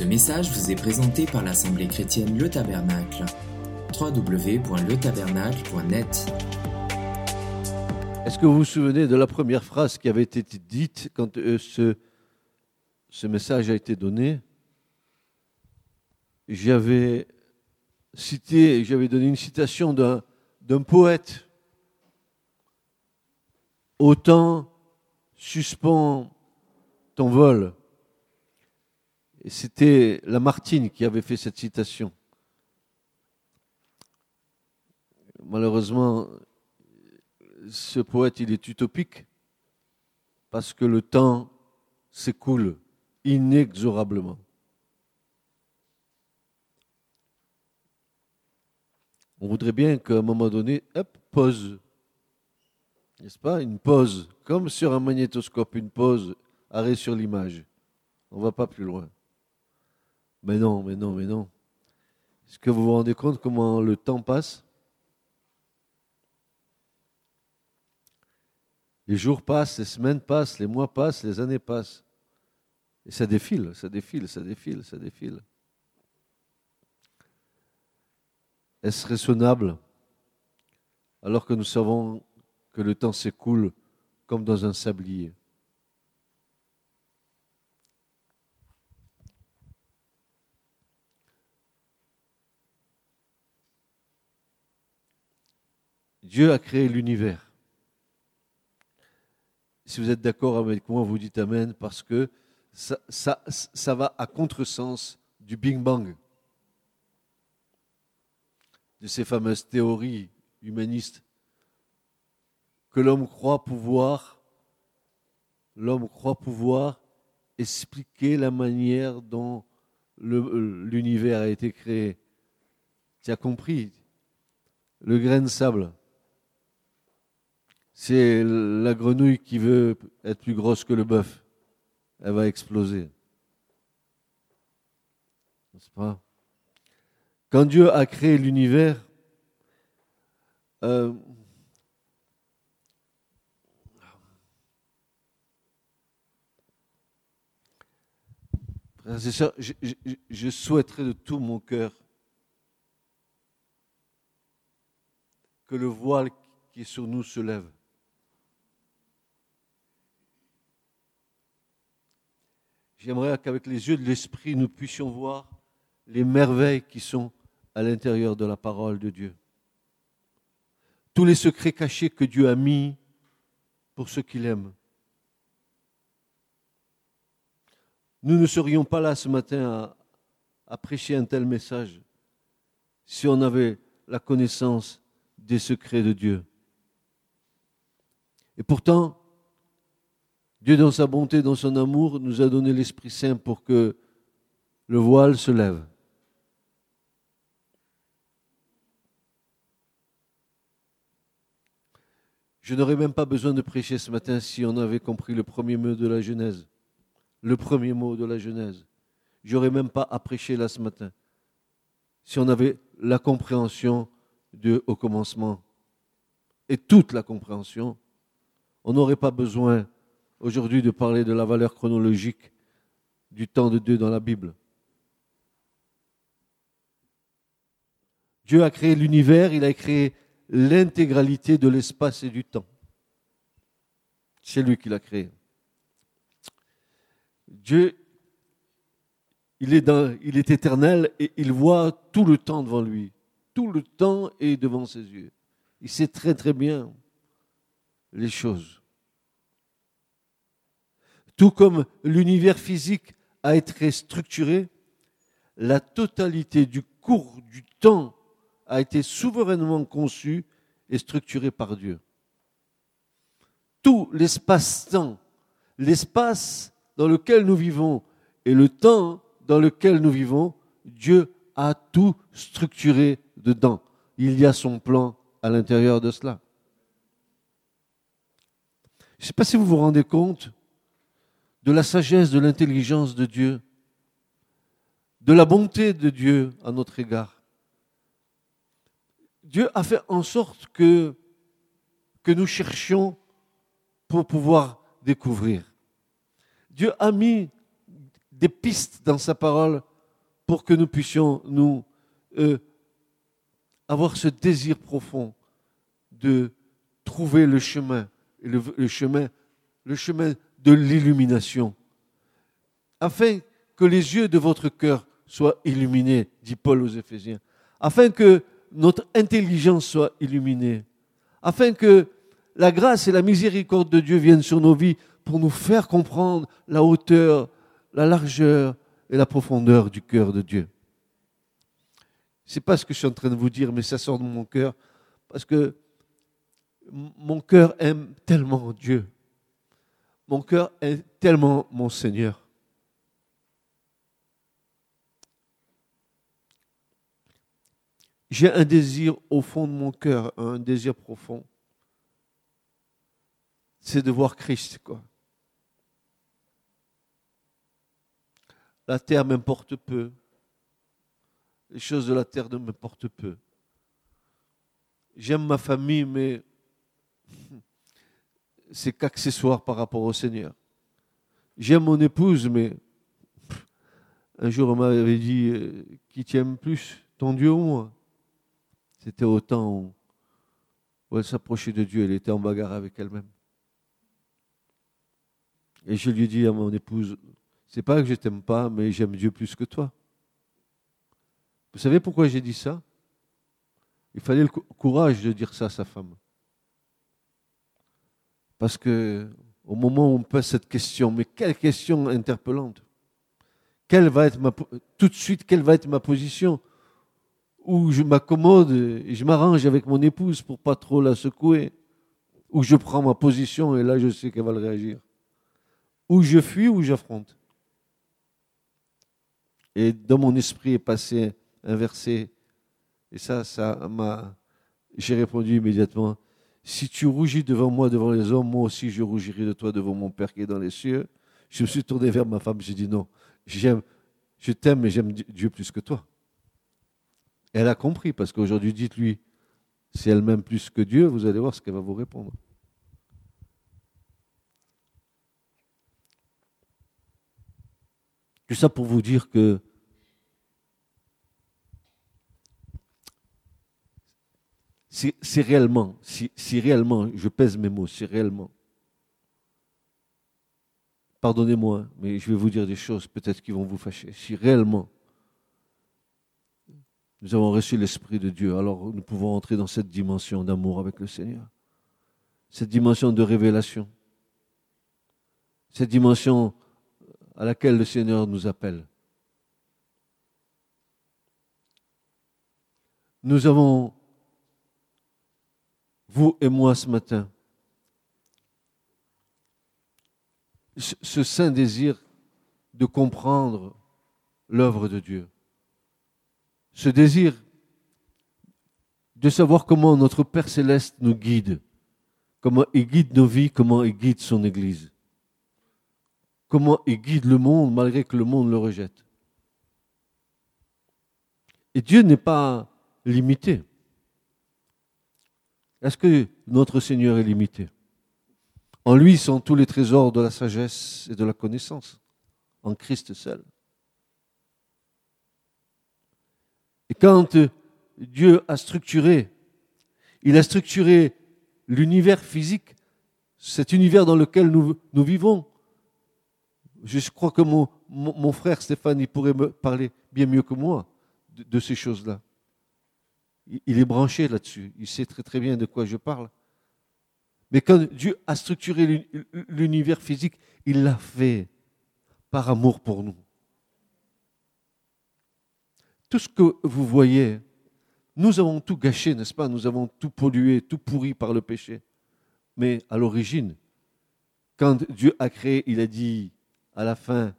Ce message vous est présenté par l'Assemblée chrétienne Le Tabernacle. www.letabernacle.net Est-ce que vous vous souvenez de la première phrase qui avait été dite quand euh, ce, ce message a été donné? J'avais cité, j'avais donné une citation d'un, d'un poète. Autant suspend ton vol. Et c'était Lamartine qui avait fait cette citation. Malheureusement, ce poète, il est utopique parce que le temps s'écoule inexorablement. On voudrait bien qu'à un moment donné, hop, pause. N'est-ce pas? Une pause, comme sur un magnétoscope, une pause, arrêt sur l'image. On ne va pas plus loin. Mais non, mais non, mais non. Est-ce que vous vous rendez compte comment le temps passe? Les jours passent, les semaines passent, les mois passent, les années passent. Et ça défile, ça défile, ça défile, ça défile. Est-ce raisonnable? Alors que nous savons que le temps s'écoule comme dans un sablier Dieu a créé l'univers. Si vous êtes d'accord avec moi, vous dites Amen, parce que ça, va à contresens du Big Bang, de ces fameuses théories humanistes que l'homme croit pouvoir, l'homme croit pouvoir expliquer la manière dont l'univers a été créé. Tu as compris Le grain de sable, c'est la grenouille qui veut être plus grosse que le bœuf. Elle va exploser. N'est-ce pas? Quand Dieu a créé l'univers, euh, je, je souhaiterais de tout mon cœur que le voile qui est sur nous se lève. J'aimerais qu'avec les yeux de l'Esprit, nous puissions voir les merveilles qui sont à l'intérieur de la parole de Dieu. Tous les secrets cachés que Dieu a mis pour ceux qu'il aime. Nous ne serions pas là ce matin à, à prêcher un tel message si on avait la connaissance des secrets de Dieu. Et pourtant, Dieu, dans sa bonté, dans son amour, nous a donné l'Esprit Saint pour que le voile se lève. Je n'aurais même pas besoin de prêcher ce matin si on avait compris le premier mot de la Genèse. Le premier mot de la Genèse. J'aurais même pas à prêcher là ce matin. Si on avait la compréhension de au commencement et toute la compréhension, on n'aurait pas besoin aujourd'hui de parler de la valeur chronologique du temps de Dieu dans la Bible. Dieu a créé l'univers, il a créé l'intégralité de l'espace et du temps. C'est lui qui l'a créé. Dieu, il est, dans, il est éternel et il voit tout le temps devant lui. Tout le temps est devant ses yeux. Il sait très très bien les choses. Tout comme l'univers physique a été structuré, la totalité du cours du temps a été souverainement conçu et structuré par Dieu. Tout l'espace-temps, l'espace dans lequel nous vivons et le temps dans lequel nous vivons, Dieu a tout structuré dedans. Il y a son plan à l'intérieur de cela. Je ne sais pas si vous vous rendez compte de la sagesse, de l'intelligence de Dieu, de la bonté de Dieu à notre égard. Dieu a fait en sorte que, que nous cherchions pour pouvoir découvrir. Dieu a mis des pistes dans sa parole pour que nous puissions, nous, euh, avoir ce désir profond de trouver le chemin, le, le chemin, le chemin de l'illumination, afin que les yeux de votre cœur soient illuminés, dit Paul aux Éphésiens, afin que notre intelligence soit illuminée, afin que la grâce et la miséricorde de Dieu viennent sur nos vies pour nous faire comprendre la hauteur, la largeur et la profondeur du cœur de Dieu. C'est pas ce que je suis en train de vous dire, mais ça sort de mon cœur parce que mon cœur aime tellement Dieu. Mon cœur aime tellement mon Seigneur. J'ai un désir au fond de mon cœur, un désir profond. C'est de voir Christ, quoi. La terre m'importe peu. Les choses de la terre ne m'importent peu. J'aime ma famille, mais c'est qu'accessoire par rapport au Seigneur. J'aime mon épouse, mais un jour on m'avait dit euh, qui t'aime plus, ton Dieu ou moi? C'était au temps où, elle s'approchait de Dieu, elle était en bagarre avec elle-même. Et je lui ai dit à mon épouse, c'est pas que je t'aime pas, mais j'aime Dieu plus que toi. Vous savez pourquoi j'ai dit ça? Il fallait le courage de dire ça à sa femme. Parce que au moment où on pose cette question, mais quelle question interpellante Quelle va être tout de suite quelle va être ma position? Où je m'accommode et je m'arrange avec mon épouse pour pas trop la secouer, ou je prends ma position et là je sais qu'elle va le réagir. Où je fuis ou j'affronte. Et dans mon esprit est passé un verset. Et ça, ça m'a. J'ai répondu immédiatement Si tu rougis devant moi, devant les hommes, moi aussi je rougirai de toi devant mon Père qui est dans les cieux. Je me suis tourné vers ma femme, j'ai dit non, je t'aime, mais j'aime Dieu plus que toi. elle a compris, parce qu'aujourd'hui, dites-lui, si elle m'aime plus que Dieu, vous allez voir ce qu'elle va vous répondre. Tout ça pour vous dire que si, réellement, si, si, réellement, je pèse mes mots, si réellement, pardonnez-moi, mais je vais vous dire des choses peut-être qui vont vous fâcher, si réellement nous avons reçu l'Esprit de Dieu, alors nous pouvons entrer dans cette dimension d'amour avec le Seigneur, cette dimension de révélation, cette dimension à laquelle le Seigneur nous appelle. Nous avons, vous et moi ce matin, ce saint désir de comprendre l'œuvre de Dieu. Ce désir de savoir comment notre Père céleste nous guide, comment il guide nos vies, comment il guide son Église comment il guide le monde malgré que le monde le rejette. Et Dieu n'est pas limité. Est-ce que notre Seigneur est limité? En lui sont tous les trésors de la sagesse et de la connaissance, en Christ seul. Et quand Dieu a structuré, il a structuré l'univers physique, cet univers dans lequel nous, vivons, je crois que mon, frère Stéphane, pourrait me parler bien mieux que moi de, ces choses-là. Il, est branché là-dessus. Il sait très très bien de quoi je parle. Mais quand Dieu a structuré l'univers physique, il l'a fait par amour pour nous. Tout ce que vous voyez, nous avons tout gâché, n'est-ce pas? Nous avons tout pollué, tout pourri par le péché. Mais à l'origine, quand Dieu a créé, il a dit, à la fin,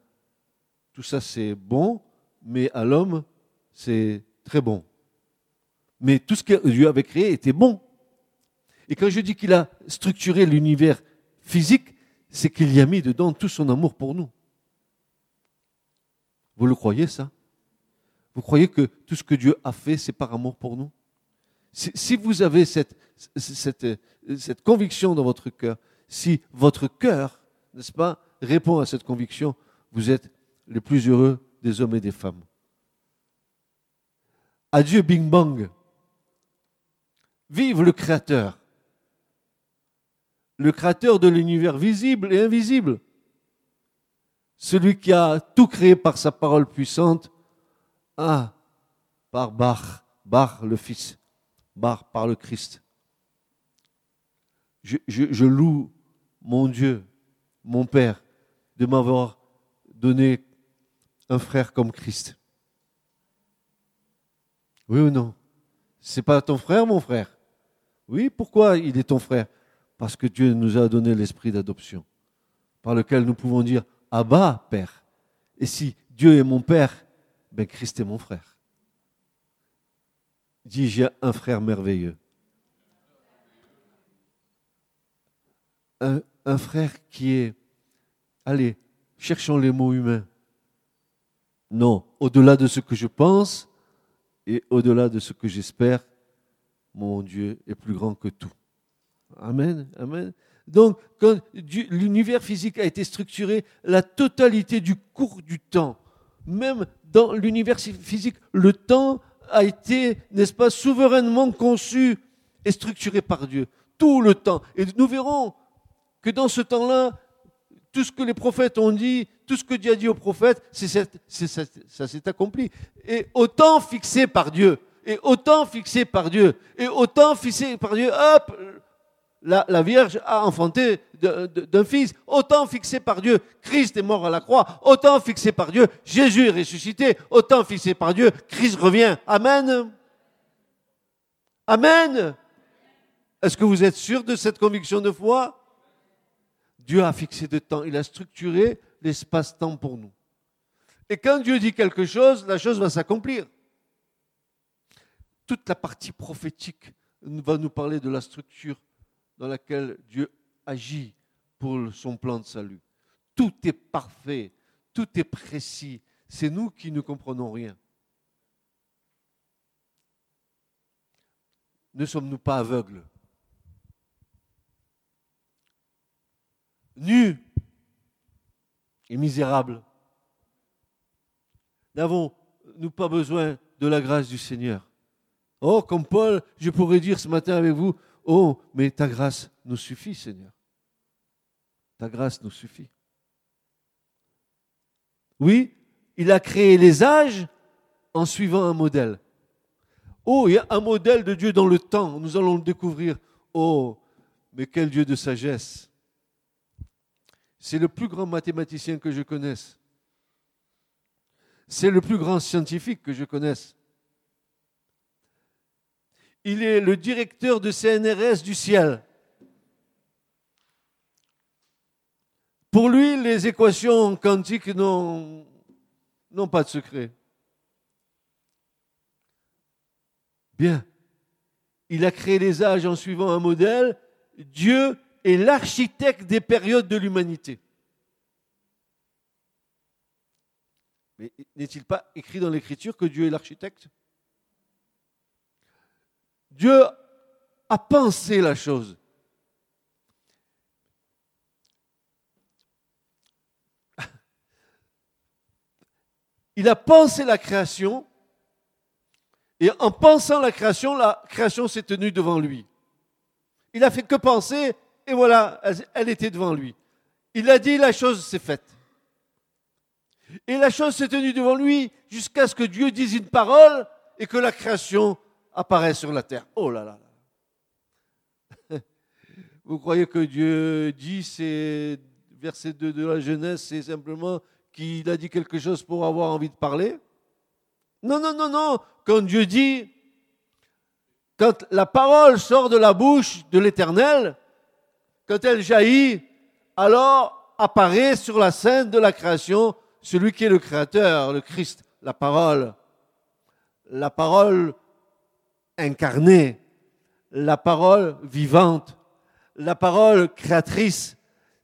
tout ça c'est bon, mais à l'homme, c'est très bon. Mais tout ce que Dieu avait créé était bon. Et quand je dis qu'il a structuré l'univers physique, c'est qu'il y a mis dedans tout son amour pour nous. Vous le croyez ça? Vous croyez que tout ce que Dieu a fait, c'est par amour pour nous? Si, vous avez cette, cette, cette conviction dans votre cœur, si votre cœur, n'est-ce pas, répond à cette conviction, vous êtes les plus heureux des hommes et des femmes. Adieu Bing Bang. Vive le Créateur. Le Créateur de l'univers visible et invisible. Celui qui a tout créé par sa parole puissante. Ah, par Bach, Bach le Fils, Bach par le Christ. Je, je loue mon Dieu, mon Père, de m'avoir donné un frère comme Christ. Oui ou non? C'est pas ton frère, mon frère? Oui, pourquoi il est ton frère? Parce que Dieu nous a donné l'esprit d'adoption, par lequel nous pouvons dire Abba, Père. Et si Dieu est mon Père, ben Christ est mon frère. Dis, j'ai un frère merveilleux. Un, un frère qui est, allez, cherchons les mots humains. Non, au-delà de ce que je pense et au-delà de ce que j'espère, mon Dieu est plus grand que tout. Amen, amen. Donc, quand l'univers physique a été structuré, la totalité du cours du temps, même dans l'univers physique, le temps a été, n'est-ce pas, souverainement conçu et structuré par Dieu. Tout le temps. Et nous verrons que dans ce temps-là, tout ce que les prophètes ont dit, tout ce que Dieu a dit aux prophètes, ça s'est accompli. Et autant fixé par Dieu, et autant fixé par Dieu, et autant fixé par Dieu, hop, la, Vierge a enfanté d'un fils, autant fixé par Dieu, Christ est mort à la croix, autant fixé par Dieu, Jésus est ressuscité, autant fixé par Dieu, Christ revient. Amen. Amen. Est-ce que vous êtes sûr de cette conviction de foi? Dieu a fixé de temps, il a structuré l'espace-temps pour nous. Et quand Dieu dit quelque chose, la chose va s'accomplir. Toute la partie prophétique va nous parler de la structure dans laquelle Dieu agit pour son plan de salut. Tout est parfait, tout est précis. C'est nous qui ne comprenons rien. Ne sommes-nous pas aveugles? Nus et misérables. N'avons-nous pas besoin de la grâce du Seigneur? Oh, comme Paul, je pourrais dire ce matin avec vous, oh, mais ta grâce nous suffit, Seigneur. Ta grâce nous suffit. Oui, il a créé les âges en suivant un modèle. Oh, il y a un modèle de Dieu dans le temps, nous allons le découvrir. Oh, mais quel Dieu de sagesse. C'est le plus grand mathématicien que je connaisse. C'est le plus grand scientifique que je connaisse. Il est le directeur de CNRS du ciel. Pour lui, les équations quantiques n'ont pas de secret. Bien. Il a créé les âges en suivant un modèle. Dieu est l'architecte des périodes de l'humanité. Mais n'est-il pas écrit dans l'Écriture que Dieu est l'architecte? Dieu a pensé la chose. Il a pensé la création, et en pensant la création, la création s'est tenue devant lui. Il a fait que penser, et voilà, elle était devant lui. Il a dit, la chose s'est faite. Et la chose s'est tenue devant lui jusqu'à ce que Dieu dise une parole et que la création apparaisse sur la terre. Oh là là. Vous croyez que Dieu dit, c'est verset 2 de la Genèse, c'est simplement qu'il a dit quelque chose pour avoir envie de parler? Non, non, non, non. Quand Dieu dit, quand la parole sort de la bouche de l'Éternel, quand elle jaillit, alors apparaît sur la scène de la création celui qui est le Créateur, le Christ, la parole, la parole incarnée, la parole vivante, la parole créatrice,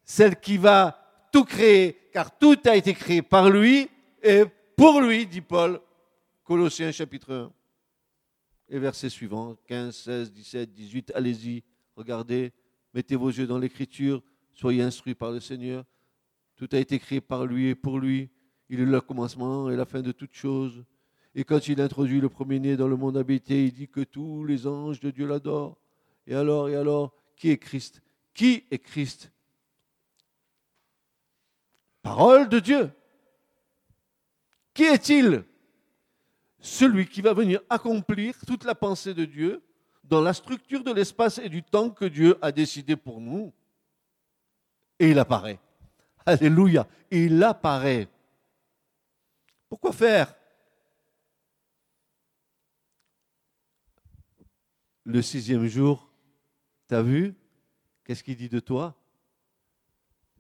celle qui va tout créer, car tout a été créé par lui et pour lui, dit Paul, Colossiens chapitre 1. Et verset suivant, 15, 16, 17, 18, allez-y, regardez, Mettez vos yeux dans l'écriture, soyez instruits par le Seigneur. Tout a été créé par lui et pour lui. Il est le commencement et la fin de toutes choses. Et quand il introduit le premier-né dans le monde habité, il dit que tous les anges de Dieu l'adorent. Et alors, et alors, qui est Christ? Qui est Christ? Parole de Dieu. Qui est-il? Celui qui va venir accomplir toute la pensée de Dieu dans la structure de l'espace et du temps que Dieu a décidé pour nous. Et il apparaît. Alléluia. Il apparaît. Pourquoi faire? Le sixième jour, t'as vu? Qu'est-ce qu'il dit de toi?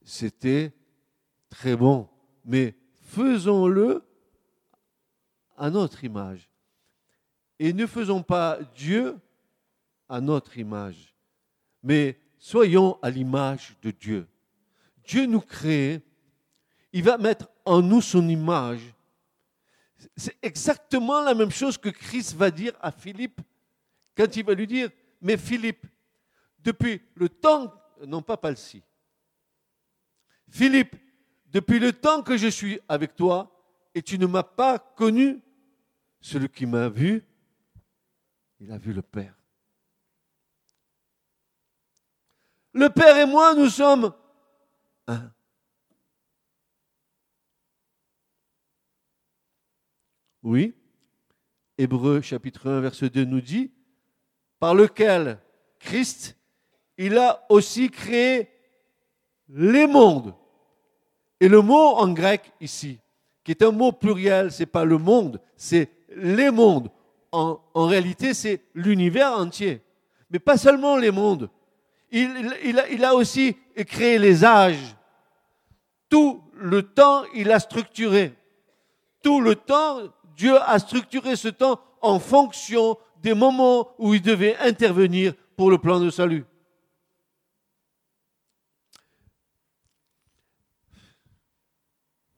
C'était très bon. Mais faisons-le à notre image. Et ne faisons pas Dieu à notre image, mais soyons à l'image de Dieu. Dieu nous crée, il va mettre en nous son image. C'est exactement la même chose que Christ va dire à Philippe quand il va lui dire, mais Philippe, depuis le temps, non pas Palsy, Philippe, depuis le temps que je suis avec toi, et tu ne m'as pas connu, celui qui m'a vu, il a vu le Père. Le Père et moi, nous sommes un. Oui, Hébreu chapitre 1, verset 2 nous dit, par lequel Christ, il a aussi créé les mondes. Et le mot en grec ici, qui est un mot pluriel, c'est pas le monde, c'est les mondes. En, réalité, c'est l'univers entier. Mais pas seulement les mondes. Il a aussi créé les âges. Tout le temps, il a structuré. Tout le temps, Dieu a structuré ce temps en fonction des moments où il devait intervenir pour le plan de salut.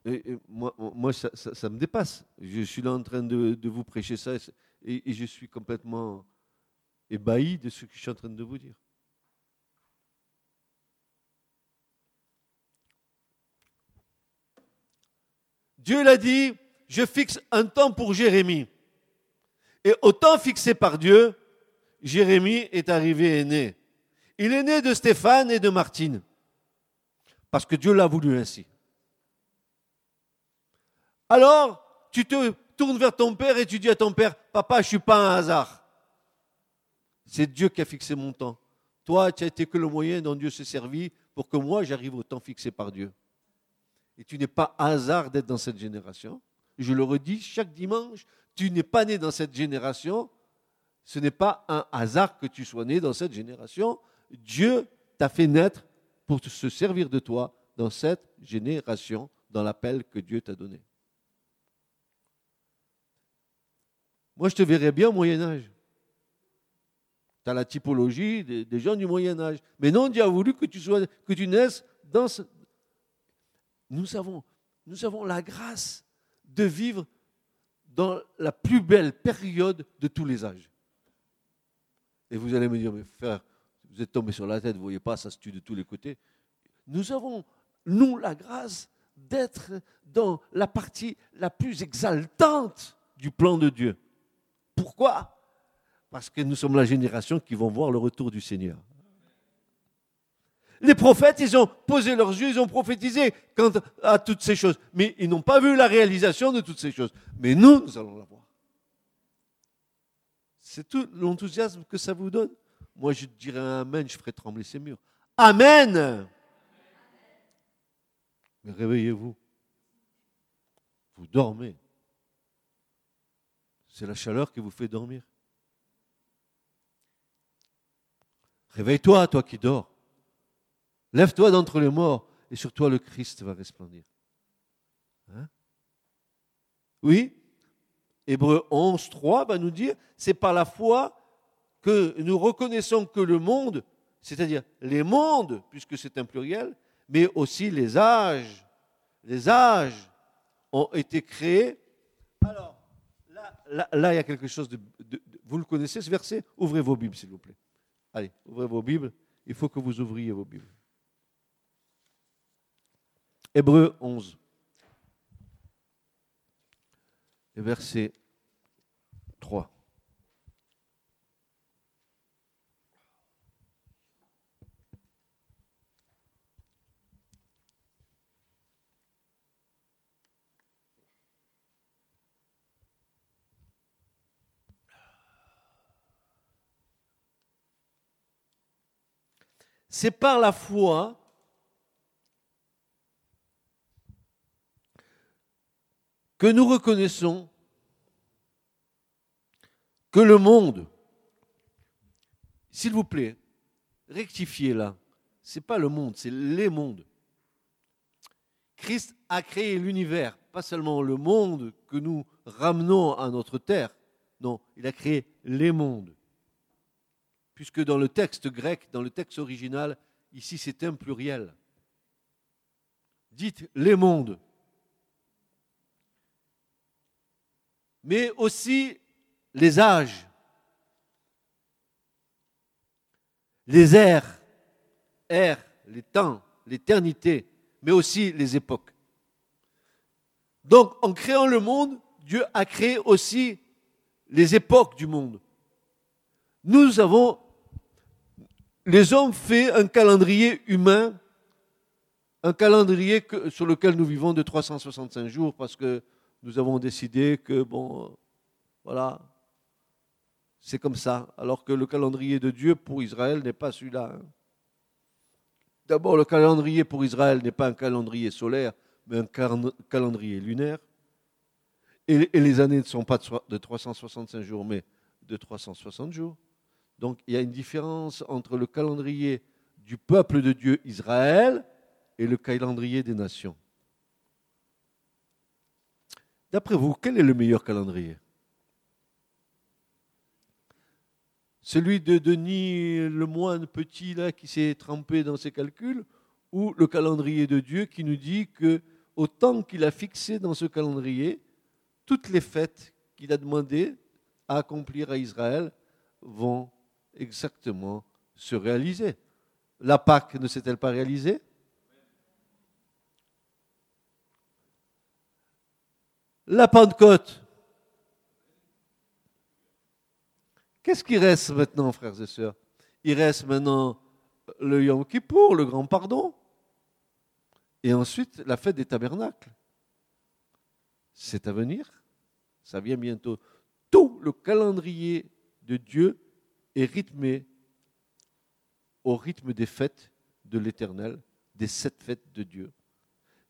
Et, moi, ça, me dépasse. Je suis là en train de, de vous prêcher ça et, et, je suis complètement ébahi de ce que je suis en train de vous dire. Dieu l'a dit, je fixe un temps pour Jérémie. Et au temps fixé par Dieu, Jérémie est arrivé et né. Il est né de Stéphane et de Martine. Parce que Dieu l'a voulu ainsi. Alors, tu te tournes vers ton père et tu dis à ton père, papa, je ne suis pas un hasard. C'est Dieu qui a fixé mon temps. Toi, tu as été que le moyen dont Dieu s'est servi pour que moi, j'arrive au temps fixé par Dieu. Et tu n'es pas hasard d'être dans cette génération. Je le redis chaque dimanche, tu n'es pas né dans cette génération. Ce n'est pas un hasard que tu sois né dans cette génération. Dieu t'a fait naître pour se servir de toi dans cette génération, dans l'appel que Dieu t'a donné. Moi, je te verrais bien au Moyen Âge. Tu as la typologie des, gens du Moyen Âge. Mais non, Dieu a voulu que tu, sois, que tu naisses dans ce... Nous avons, nous avons la grâce de vivre dans la plus belle période de tous les âges. Et vous allez me dire, mais frère, vous êtes tombé sur la tête, vous voyez pas, ça se tue de tous les côtés. Nous avons, nous, la grâce d'être dans la partie la plus exaltante du plan de Dieu. Pourquoi? Parce que nous sommes la génération qui vont voir le retour du Seigneur. Les prophètes, ils ont posé leurs yeux, ils ont prophétisé quant à toutes ces choses, mais ils n'ont pas vu la réalisation de toutes ces choses. Mais nous, nous allons la voir. C'est tout l'enthousiasme que ça vous donne. Moi, je dirais Amen, je ferai trembler ces murs. Amen. Mais réveillez-vous. Vous dormez. C'est la chaleur qui vous fait dormir. Réveille-toi, toi qui dors. Lève-toi d'entre les morts et sur toi le Christ va resplendir. Hein? Oui, Hébreu 11, 3 va nous dire, c'est par la foi que nous reconnaissons que le monde, c'est-à-dire les mondes, puisque c'est un pluriel, mais aussi les âges, les âges ont été créés. Alors, là, il y a quelque chose de, Vous le connaissez ce verset? Ouvrez vos Bibles, s'il vous plaît. Allez, ouvrez vos Bibles. Il faut que vous ouvriez vos Bibles. Hébreu 11, verset 3. C'est par la foi que nous reconnaissons que le monde, s'il vous plaît, rectifiez là, ce n'est pas le monde, c'est les mondes. Christ a créé l'univers, pas seulement le monde que nous ramenons à notre terre, non, il a créé les mondes. Puisque dans le texte grec, dans le texte original, ici c'est un pluriel. Dites les mondes. Mais aussi les âges, les airs, les temps, l'éternité, mais aussi les époques. Donc, en créant le monde, Dieu a créé aussi les époques du monde. Nous avons, les hommes, fait un calendrier humain, un calendrier sur lequel nous vivons de 365 jours parce que nous avons décidé que, bon, voilà, c'est comme ça, alors que le calendrier de Dieu pour Israël n'est pas celui-là. Hein. D'abord, le calendrier pour Israël n'est pas un calendrier solaire, mais un calendrier lunaire. Et, les années ne sont pas de 365 jours, mais de 360 jours. Donc il y a une différence entre le calendrier du peuple de Dieu Israël et le calendrier des nations. D'après vous, quel est le meilleur calendrier? Celui de Denis le moine petit là qui s'est trempé dans ses calculs ou le calendrier de Dieu qui nous dit que au temps qu'il a fixé dans ce calendrier, toutes les fêtes qu'il a demandé à accomplir à Israël vont exactement se réaliser. La Pâque ne s'est-elle pas réalisée? La Pentecôte Qu'est-ce qui reste maintenant, frères et sœurs? Il reste maintenant le Yom Kippour, le grand pardon, et ensuite la fête des tabernacles. C'est à venir, ça vient bientôt. Tout le calendrier de Dieu est rythmé au rythme des fêtes de l'Éternel, des sept fêtes de Dieu.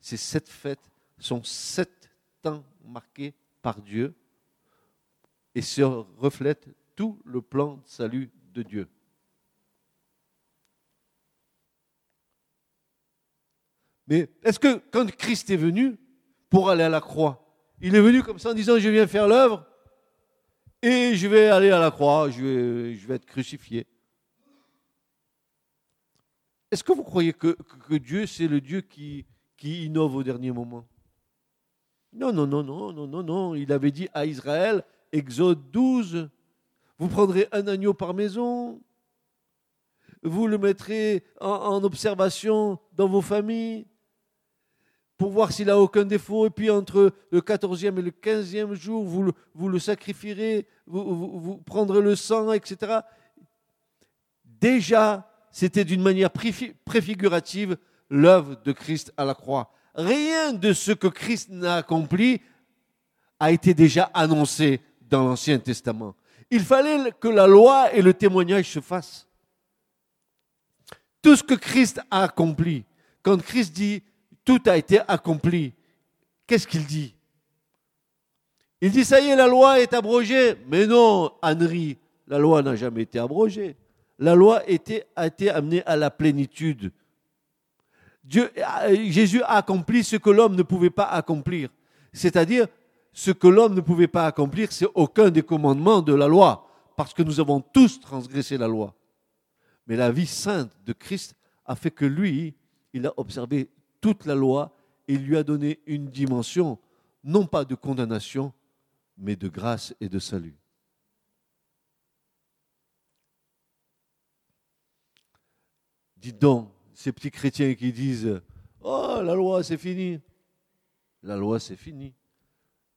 Ces sept fêtes sont sept temps marqués par Dieu et se reflètent tout le plan de salut de Dieu. Mais est-ce que quand Christ est venu pour aller à la croix, il est venu comme ça en disant je viens faire l'œuvre et je vais aller à la croix, je vais, être crucifié? Est-ce que vous croyez que, Dieu, c'est le Dieu qui innove au dernier moment? Non, non, non, non, non, non, non. Il avait dit à Israël, Exode 12, vous prendrez un agneau par maison. Vous le mettrez en, observation dans vos familles pour voir s'il n'a aucun défaut. Et puis entre le 14e et le 15e jour, vous le, vous sacrifierez, vous, prendrez le sang, etc. Déjà, c'était d'une manière préfigurative l'œuvre de Christ à la croix. Rien de ce que Christ n'a accompli a été déjà annoncé dans l'Ancien Testament. Il fallait que la loi et le témoignage se fassent. Tout ce que Christ a accompli, quand Christ dit tout a été accompli, qu'est-ce qu'il dit? Il dit ça y est, la loi est abrogée. Mais non, Henri, la loi n'a jamais été abrogée. La loi a été amenée à la plénitude. Dieu, Jésus a accompli ce que l'homme ne pouvait pas accomplir. C'est-à-dire ce que l'homme ne pouvait pas accomplir, c'est aucun des commandements de la loi, parce que nous avons tous transgressé la loi. Mais la vie sainte de Christ a fait que lui, il a observé toute la loi et lui a donné une dimension, non pas de condamnation, mais de grâce et de salut. Dites donc, ces petits chrétiens qui disent Oh, la loi, c'est fini. La loi, c'est fini.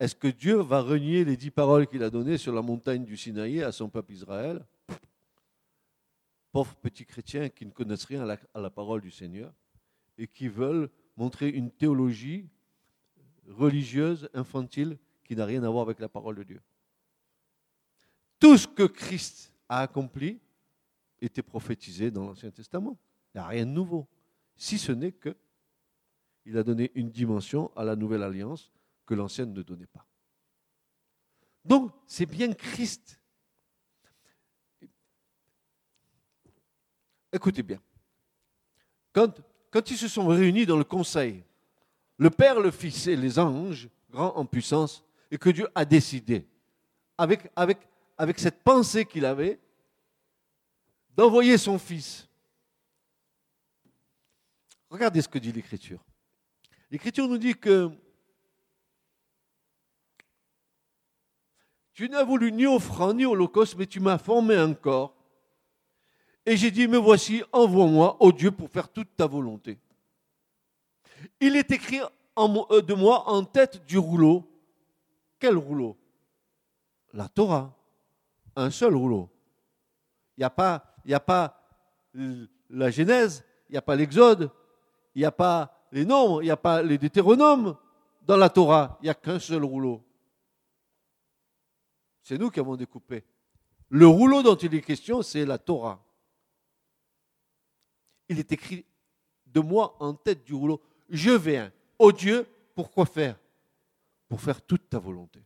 Est-ce que Dieu va renier les dix paroles qu'il a données sur la montagne du Sinaï à son peuple Israël? Pauvres petits chrétiens qui ne connaissent rien à la, parole du Seigneur et qui veulent montrer une théologie religieuse, infantile, qui n'a rien à voir avec la parole de Dieu. Tout ce que Christ a accompli était prophétisé dans l'Ancien Testament. Il n'y a rien de nouveau. Si ce n'est que il a donné une dimension à la nouvelle alliance que l'ancienne ne donnait pas. Donc, c'est bien Christ. Écoutez bien. Quand, quand ils se sont réunis dans le conseil, le Père, le Fils et les anges, grands en puissance, et que Dieu a décidé, avec, cette pensée qu'il avait, d'envoyer son Fils. Regardez ce que dit l'Écriture. L'Écriture nous dit que tu n'as voulu ni offrande ni holocauste, mais tu m'as formé un corps. Et j'ai dit, me voici, envoie-moi, ô Dieu, pour faire toute ta volonté. Il est écrit euh, de moi en tête du rouleau. Quel rouleau? La Torah. Un seul rouleau. Il n'y a pas, a pas la Genèse, il n'y a pas l'Exode, il n'y a pas les nombres, il n'y a pas les Deutéronomes dans la Torah, il n'y a qu'un seul rouleau. C'est nous qui avons découpé. Le rouleau dont il est question, c'est la Torah. Il est écrit de moi en tête du rouleau. Je viens, ô Dieu, pour quoi faire? Pour faire toute ta volonté.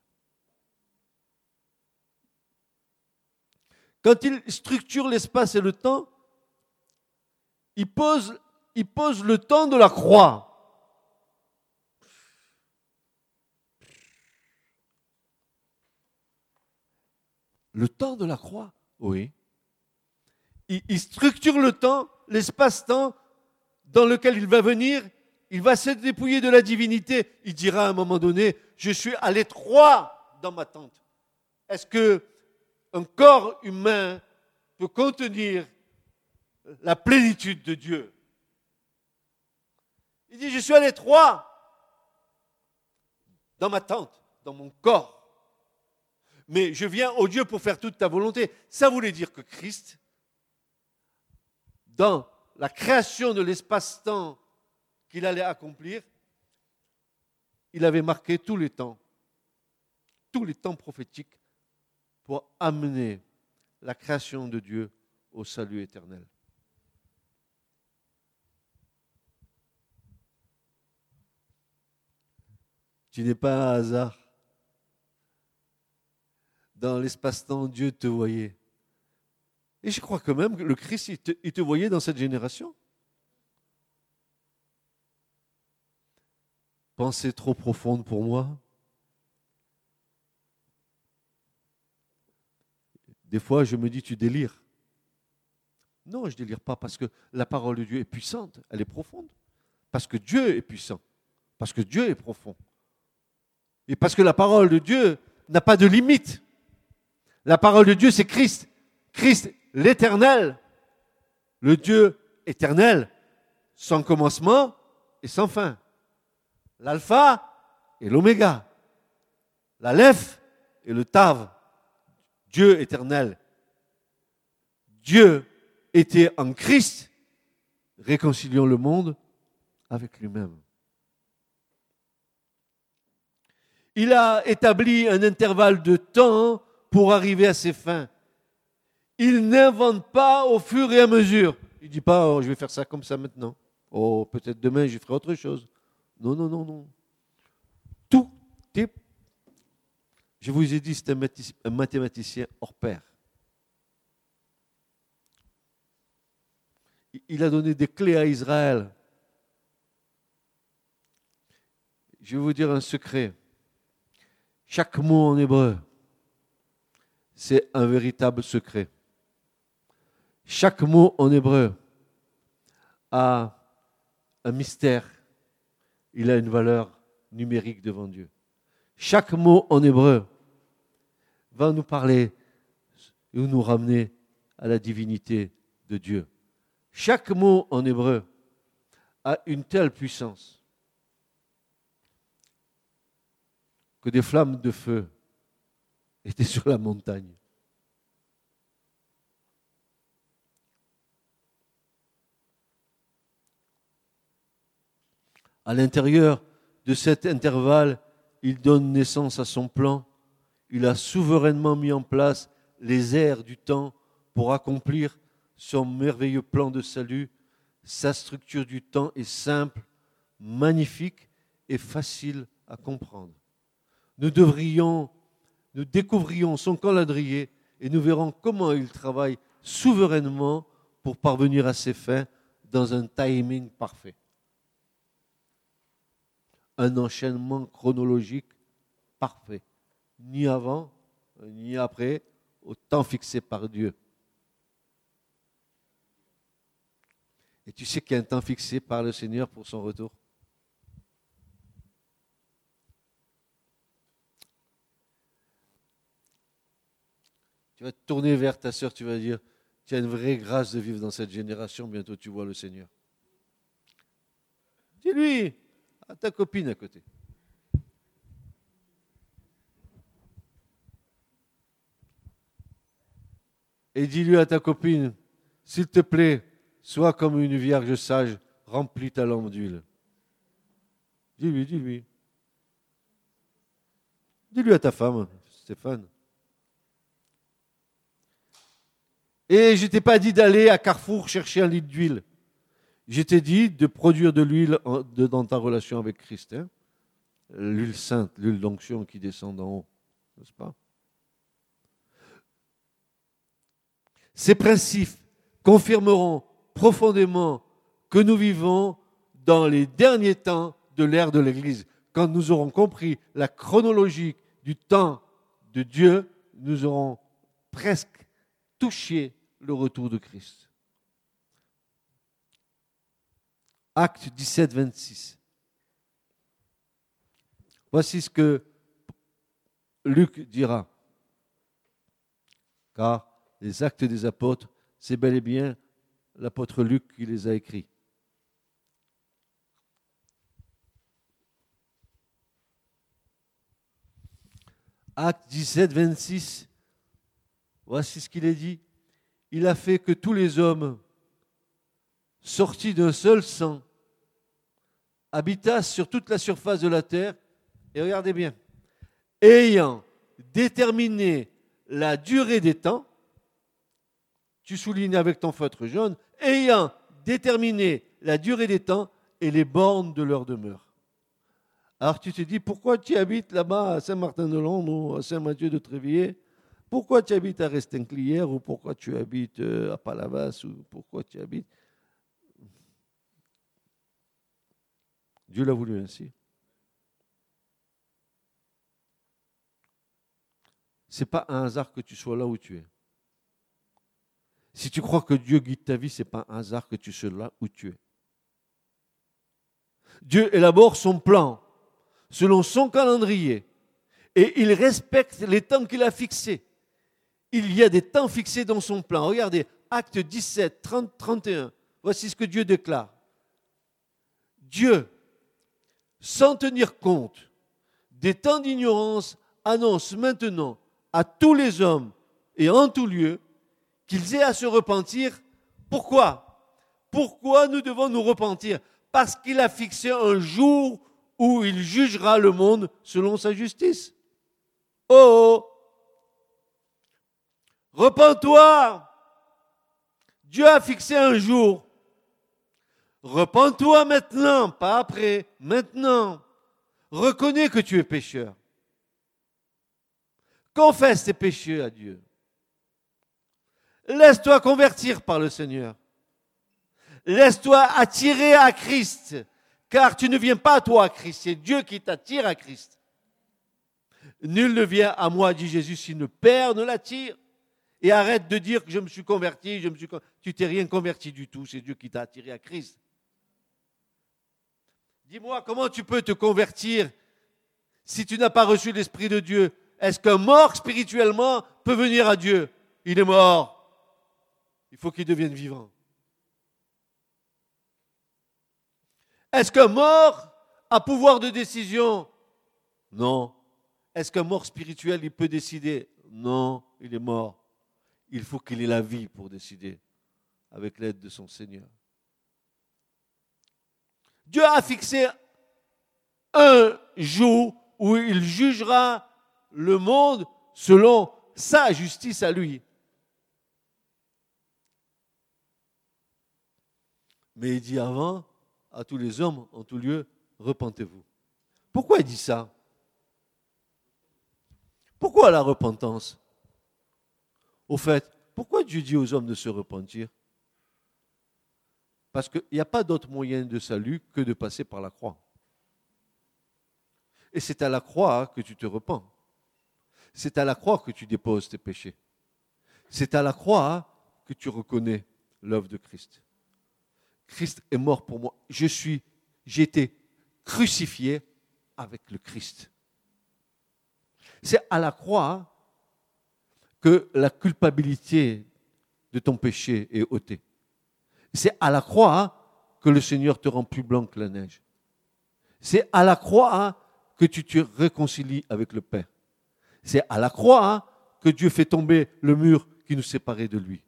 Quand il structure l'espace et le temps, il pose il pose le temps de la croix. Le temps de la croix, oui. Il, structure le temps, l'espace-temps dans lequel il va venir. Il va se dépouiller de la divinité. Il dira à un moment donné, je suis à l'étroit dans ma tente. Est-ce que un corps humain peut contenir la plénitude de Dieu? Il dit, je suis à l'étroit dans ma tente, dans mon corps. Mais je viens au Dieu pour faire toute ta volonté. Ça voulait dire que Christ, dans la création de l'espace-temps qu'il allait accomplir, il avait marqué tous les temps, tous les temps prophétiques pour amener la création de Dieu au salut éternel. Tu n'es pas un hasard. Dans l'espace-temps, Dieu te voyait. Et je crois quand même que le Christ, il te, voyait dans cette génération. Pensée trop profonde pour moi. Des fois, je me dis, tu délires. Non, je délire pas parce que la parole de Dieu est puissante, elle est profonde. Parce que Dieu est puissant. Parce que Dieu est profond. Et parce que la parole de Dieu n'a pas de limite. La parole de Dieu, c'est Christ. Christ, l'éternel. Le Dieu éternel, sans commencement et sans fin. L'alpha et l'oméga. L'alef et le tav. Dieu éternel. Dieu était en Christ, réconciliant le monde avec lui-même. Il a établi un intervalle de temps pour arriver à ses fins. Il n'invente pas au fur et à mesure. Il ne dit pas, oh, je vais faire ça comme ça maintenant. Oh, peut-être demain, je ferai autre chose. Non, non, non, non. Tout est, je vous ai dit, c'est un mathématicien hors pair. Il a donné des clés à Israël. Je vais vous dire un secret. Chaque mot en hébreu, c'est un véritable secret. Chaque mot en hébreu a un mystère. Il a une valeur numérique devant Dieu. Chaque mot en hébreu va nous parler et nous ramener à la divinité de Dieu. Chaque mot en hébreu a une telle puissance que des flammes de feu étaient sur la montagne. À l'intérieur de cet intervalle, il donne naissance à son plan. Il a souverainement mis en place les airs du temps pour accomplir son merveilleux plan de salut. Sa structure du temps est simple, magnifique et facile à comprendre. Nous devrions, nous découvrions son calendrier et nous verrons comment il travaille souverainement pour parvenir à ses fins dans un timing parfait. Un enchaînement chronologique parfait, ni avant, ni après, au temps fixé par Dieu. Et tu sais qu'il y a un temps fixé par le Seigneur pour son retour? Tu vas te tourner vers ta sœur, tu vas dire, tu as une vraie grâce de vivre dans cette génération, bientôt tu vois le Seigneur. Dis-lui, à ta copine à côté. Et dis-lui à ta copine, s'il te plaît, sois comme une vierge sage, remplis ta lampe d'huile. Dis-lui, dis-lui. Dis-lui à ta femme, Stéphane. Et je t'ai pas dit d'aller à Carrefour chercher un litre d'huile. Je t'ai dit de produire de l'huile dans ta relation avec Christ. Hein. L'huile sainte, l'huile d'onction qui descend d'en haut. N'est-ce pas? Ces principes confirmeront profondément que nous vivons dans les derniers temps de l'ère de l'Église. Quand nous aurons compris la chronologie du temps de Dieu, nous aurons presque touché le retour de Christ. Acte 17, 26. Voici ce que Luc dira. Car les actes des apôtres, c'est bel et bien l'apôtre Luc qui les a écrits. Acte 17, 26. Voici ce qu'il est dit il a fait que tous les hommes, sortis d'un seul sang, habitassent sur toute la surface de la terre, et regardez bien, ayant déterminé la durée des temps, tu soulignes avec ton feutre jaune, ayant déterminé la durée des temps et les bornes de leur demeure. Alors tu te dis, pourquoi tu habites là-bas à Saint-Martin-de-Londres ou à Saint-Mathieu de Trévillers pourquoi tu habites à Restinclière ou pourquoi tu habites euh, à Palavas ou pourquoi tu habites? Dieu l'a voulu ainsi. Ce n'est pas un hasard que tu sois là où tu es. Si tu crois que Dieu guide ta vie, ce n'est pas un hasard que tu sois là où tu es. Dieu élabore son plan selon son calendrier et il respecte les temps qu'il a fixés il y a des temps fixés dans son plan. Regardez, acte 17, 30, 31. Voici ce que Dieu déclare. Dieu, sans tenir compte des temps d'ignorance, annonce maintenant à tous les hommes et en tout lieu qu'ils aient à se repentir. Pourquoi? Pourquoi nous devons nous repentir? Parce qu'il a fixé un jour où il jugera le monde selon sa justice. Oh, oh Repends-toi. Dieu a fixé un jour. Repends-toi maintenant, pas après, maintenant. Reconnais que tu es pécheur. Confesse tes péchés à Dieu. Laisse-toi convertir par le Seigneur. Laisse-toi attirer à Christ, car tu ne viens pas toi à Christ, c'est Dieu qui t'attire à Christ. Nul ne vient à moi, dit Jésus, si le Père ne l'attire. Et arrête de dire que je me suis converti, tu t'es rien converti du tout, c'est Dieu qui t'a attiré à Christ. Dis-moi comment tu peux te convertir si tu n'as pas reçu l'esprit de Dieu? Est-ce qu'un mort spirituellement peut venir à Dieu? Il est mort. Il faut qu'il devienne vivant. Est-ce qu'un mort a pouvoir de décision? Non. Est-ce qu'un mort spirituel, il peut décider? Non, il est mort il faut qu'il ait la vie pour décider avec l'aide de son Seigneur. Dieu a fixé un jour où il jugera le monde selon sa justice à lui. Mais il dit avant à tous les hommes en tout lieu, repentez-vous. Pourquoi il dit ça? Pourquoi la repentance? Au fait, pourquoi Dieu dit aux hommes de se repentir? Parce qu'il n'y a pas d'autre moyen de salut que de passer par la croix. Et c'est à la croix que tu te repens. C'est à la croix que tu déposes tes péchés. C'est à la croix que tu reconnais l'œuvre de Christ. Christ est mort pour moi. Je suis, j'ai été crucifié avec le Christ. C'est à la croix que la culpabilité de ton péché est ôtée. C'est à la croix que le Seigneur te rend plus blanc que la neige. C'est à la croix que tu te réconcilies avec le Père. C'est à la croix que Dieu fait tomber le mur qui nous séparait de lui.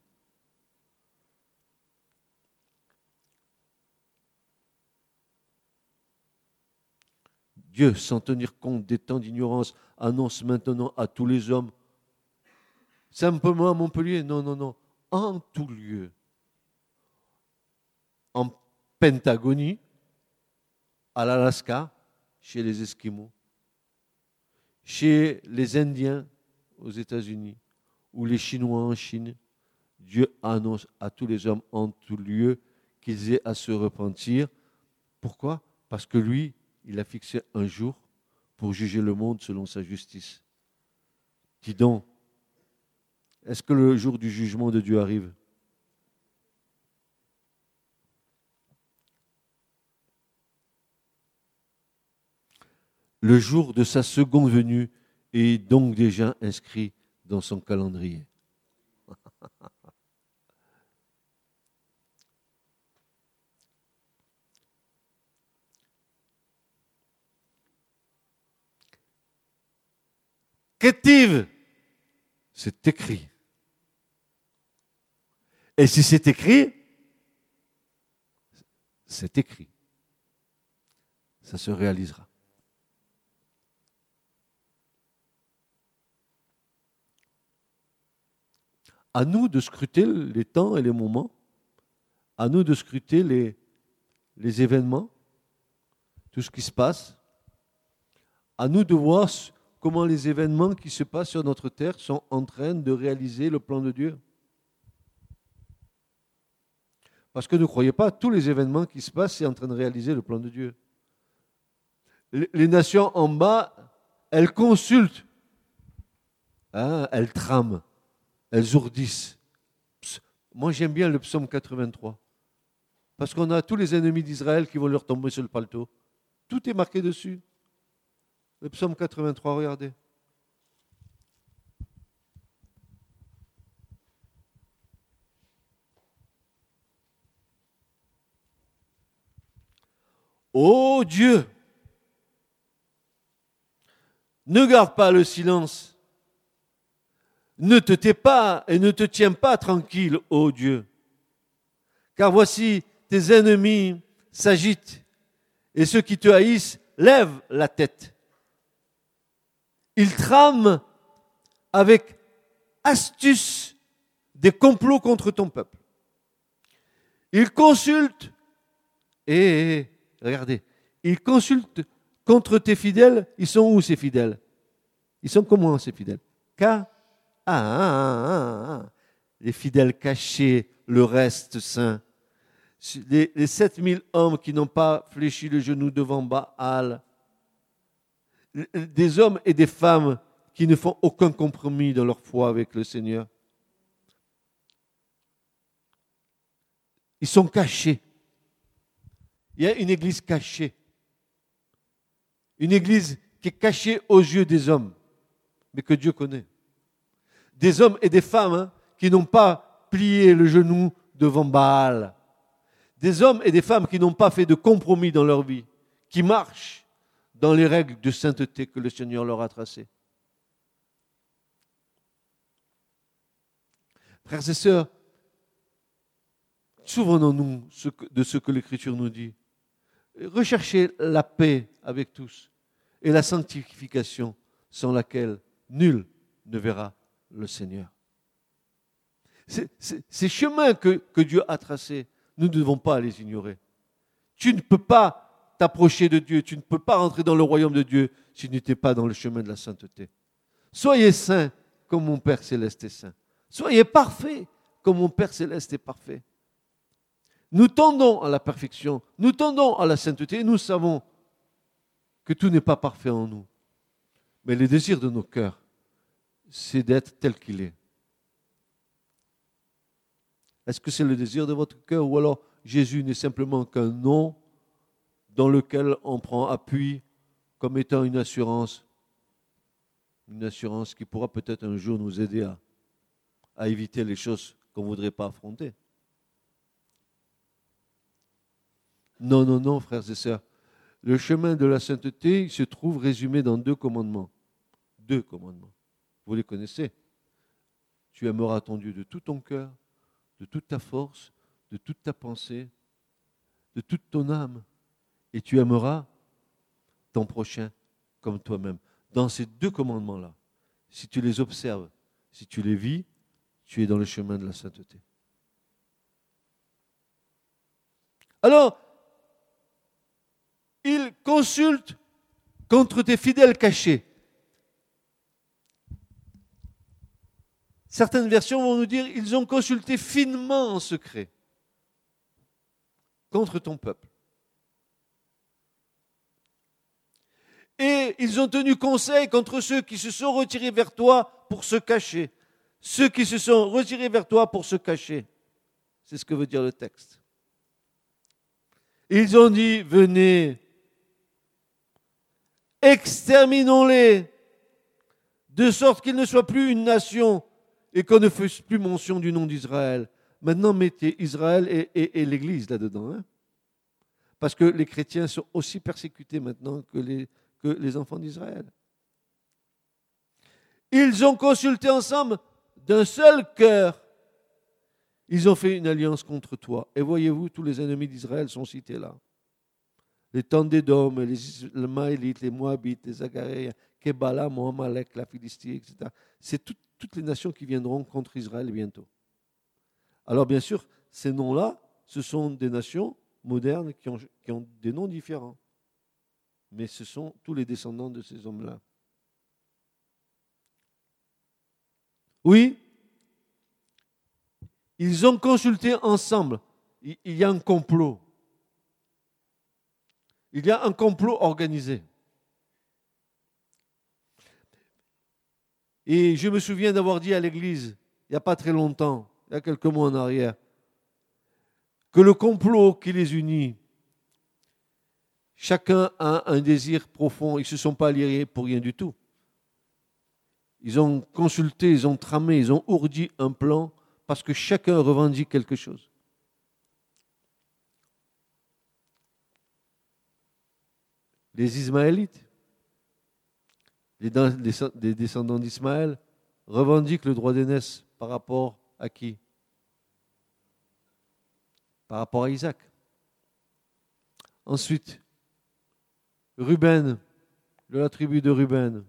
Dieu, sans tenir compte des temps d'ignorance, annonce maintenant à tous les hommes, simplement à Montpellier, non, non, non, en tout lieu, en Pentagonie, à l'Alaska, chez les Esquimaux, chez les Indiens aux États-Unis, ou les Chinois en Chine, Dieu annonce à tous les hommes en tout lieu qu'ils aient à se repentir. Pourquoi? Parce que lui, il a fixé un jour pour juger le monde selon sa justice. Dis donc, est-ce que le jour du jugement de Dieu arrive? Le jour de sa seconde venue est donc déjà inscrit dans son calendrier. Kétive, c'est écrit. Et si c'est écrit, c'est écrit. Ça se réalisera. À nous de scruter les temps et les moments, à nous de scruter les, les événements, tout ce qui se passe, à nous de voir comment les événements qui se passent sur notre terre sont en train de réaliser le plan de Dieu. Parce que ne croyez pas, tous les événements qui se passent, c'est en train de réaliser le plan de Dieu. Les nations en bas, elles consultent, hein, elles trament, elles ourdissent. Moi, j'aime bien le psaume 83. Parce qu'on a tous les ennemis d'Israël qui vont leur tomber sur le paletot. Tout est marqué dessus. Le psaume 83, regardez. Ô Dieu, ne garde pas le silence. Ne te tais pas et ne te tiens pas tranquille, ô Dieu. Car voici tes ennemis s'agitent et ceux qui te haïssent lèvent la tête. Ils trament avec astuce des complots contre ton peuple. Ils consultent, et regardez, ils consultent contre tes fidèles. Ils sont où ces fidèles? Ils sont comment ces fidèles? Ah, ah, les fidèles cachés, le reste saint. Les, les 7000 hommes qui n'ont pas fléchi le genou devant Baal, des hommes et des femmes qui ne font aucun compromis dans leur foi avec le Seigneur. Ils sont cachés. Il y a une église cachée. Une église qui est cachée aux yeux des hommes, mais que Dieu connaît. Des hommes et des femmes hein, qui n'ont pas plié le genou devant Baal. Des hommes et des femmes qui n'ont pas fait de compromis dans leur vie, qui marchent dans les règles de sainteté que le Seigneur leur a tracées. Frères et sœurs, souvenons-nous de ce que l'Écriture nous dit. Recherchez la paix avec tous et la sanctification sans laquelle nul ne verra le Seigneur. Ces chemins que, que Dieu a tracés nous ne devons pas les ignorer. Tu ne peux pas t'approcher de Dieu, tu ne peux pas rentrer dans le royaume de Dieu si tu n'étais pas dans le chemin de la sainteté. Soyez saints comme mon Père céleste est saint. Soyez parfaits comme mon Père céleste est parfait. Nous tendons à la perfection, nous tendons à la sainteté, nous savons que tout n'est pas parfait en nous. Mais le désir de nos cœurs, c'est d'être tel qu'il est. Est-ce que c'est le désir de votre cœur ou alors Jésus n'est simplement qu'un nom dans lequel on prend appui comme étant une assurance, une assurance qui pourra peut-être un jour nous aider à, à éviter les choses qu'on ne voudrait pas affronter? Non, non, non, frères et sœurs. Le chemin de la sainteté se trouve résumé dans deux commandements. Deux commandements. Vous les connaissez. Tu aimeras ton Dieu de tout ton cœur, de toute ta force, de toute ta pensée, de toute ton âme. Et tu aimeras ton prochain comme toi-même. Dans ces deux commandements-là, si tu les observes, si tu les vis, tu es dans le chemin de la sainteté. Alors, il consulte contre tes fidèles cachés. Certaines versions vont nous dire ils ont consulté finement en secret contre ton peuple. Et ils ont tenu conseil contre ceux qui se sont retirés vers toi pour se cacher. Ceux qui se sont retirés vers toi pour se cacher. C'est ce que veut dire le texte. Ils ont dit, venez, exterminons-les, de sorte qu'ils ne soient plus une nation et qu'on ne fasse plus mention du nom d'Israël. Maintenant, mettez Israël et, l'Église là-dedans. Hein. Parce que les chrétiens sont aussi persécutés maintenant que les, que les enfants d'Israël. Ils ont consulté ensemble d'un seul cœur. Ils ont fait une alliance contre toi. Et voyez-vous, tous les ennemis d'Israël sont cités là. Les Tandédom, les, les Maélites, les Moabites, les Agaréens, Kebala, Mohamalek, la Philistie, etc. C'est toutes les nations qui viendront contre Israël bientôt. Alors bien sûr, ces noms-là, ce sont des nations modernes qui ont des noms différents. Mais ce sont tous les descendants de ces hommes-là. Oui, ils ont consulté ensemble. Il y a un complot. Il y a un complot organisé. Et je me souviens d'avoir dit à l'église, il n'y a pas très longtemps, il y a quelques mois en arrière, que le complot qui les unit, chacun a un désir profond, ils ne se sont pas alliés pour rien du tout. Ils ont consulté, ils ont tramé, ils ont ourdi un plan parce que chacun revendique quelque chose. Les Ismaélites, les descendants d'Ismaël revendiquent le droit d'aînesse par rapport à qui? Par rapport à Isaac. Ensuite, Ruben, de la tribu de Ruben,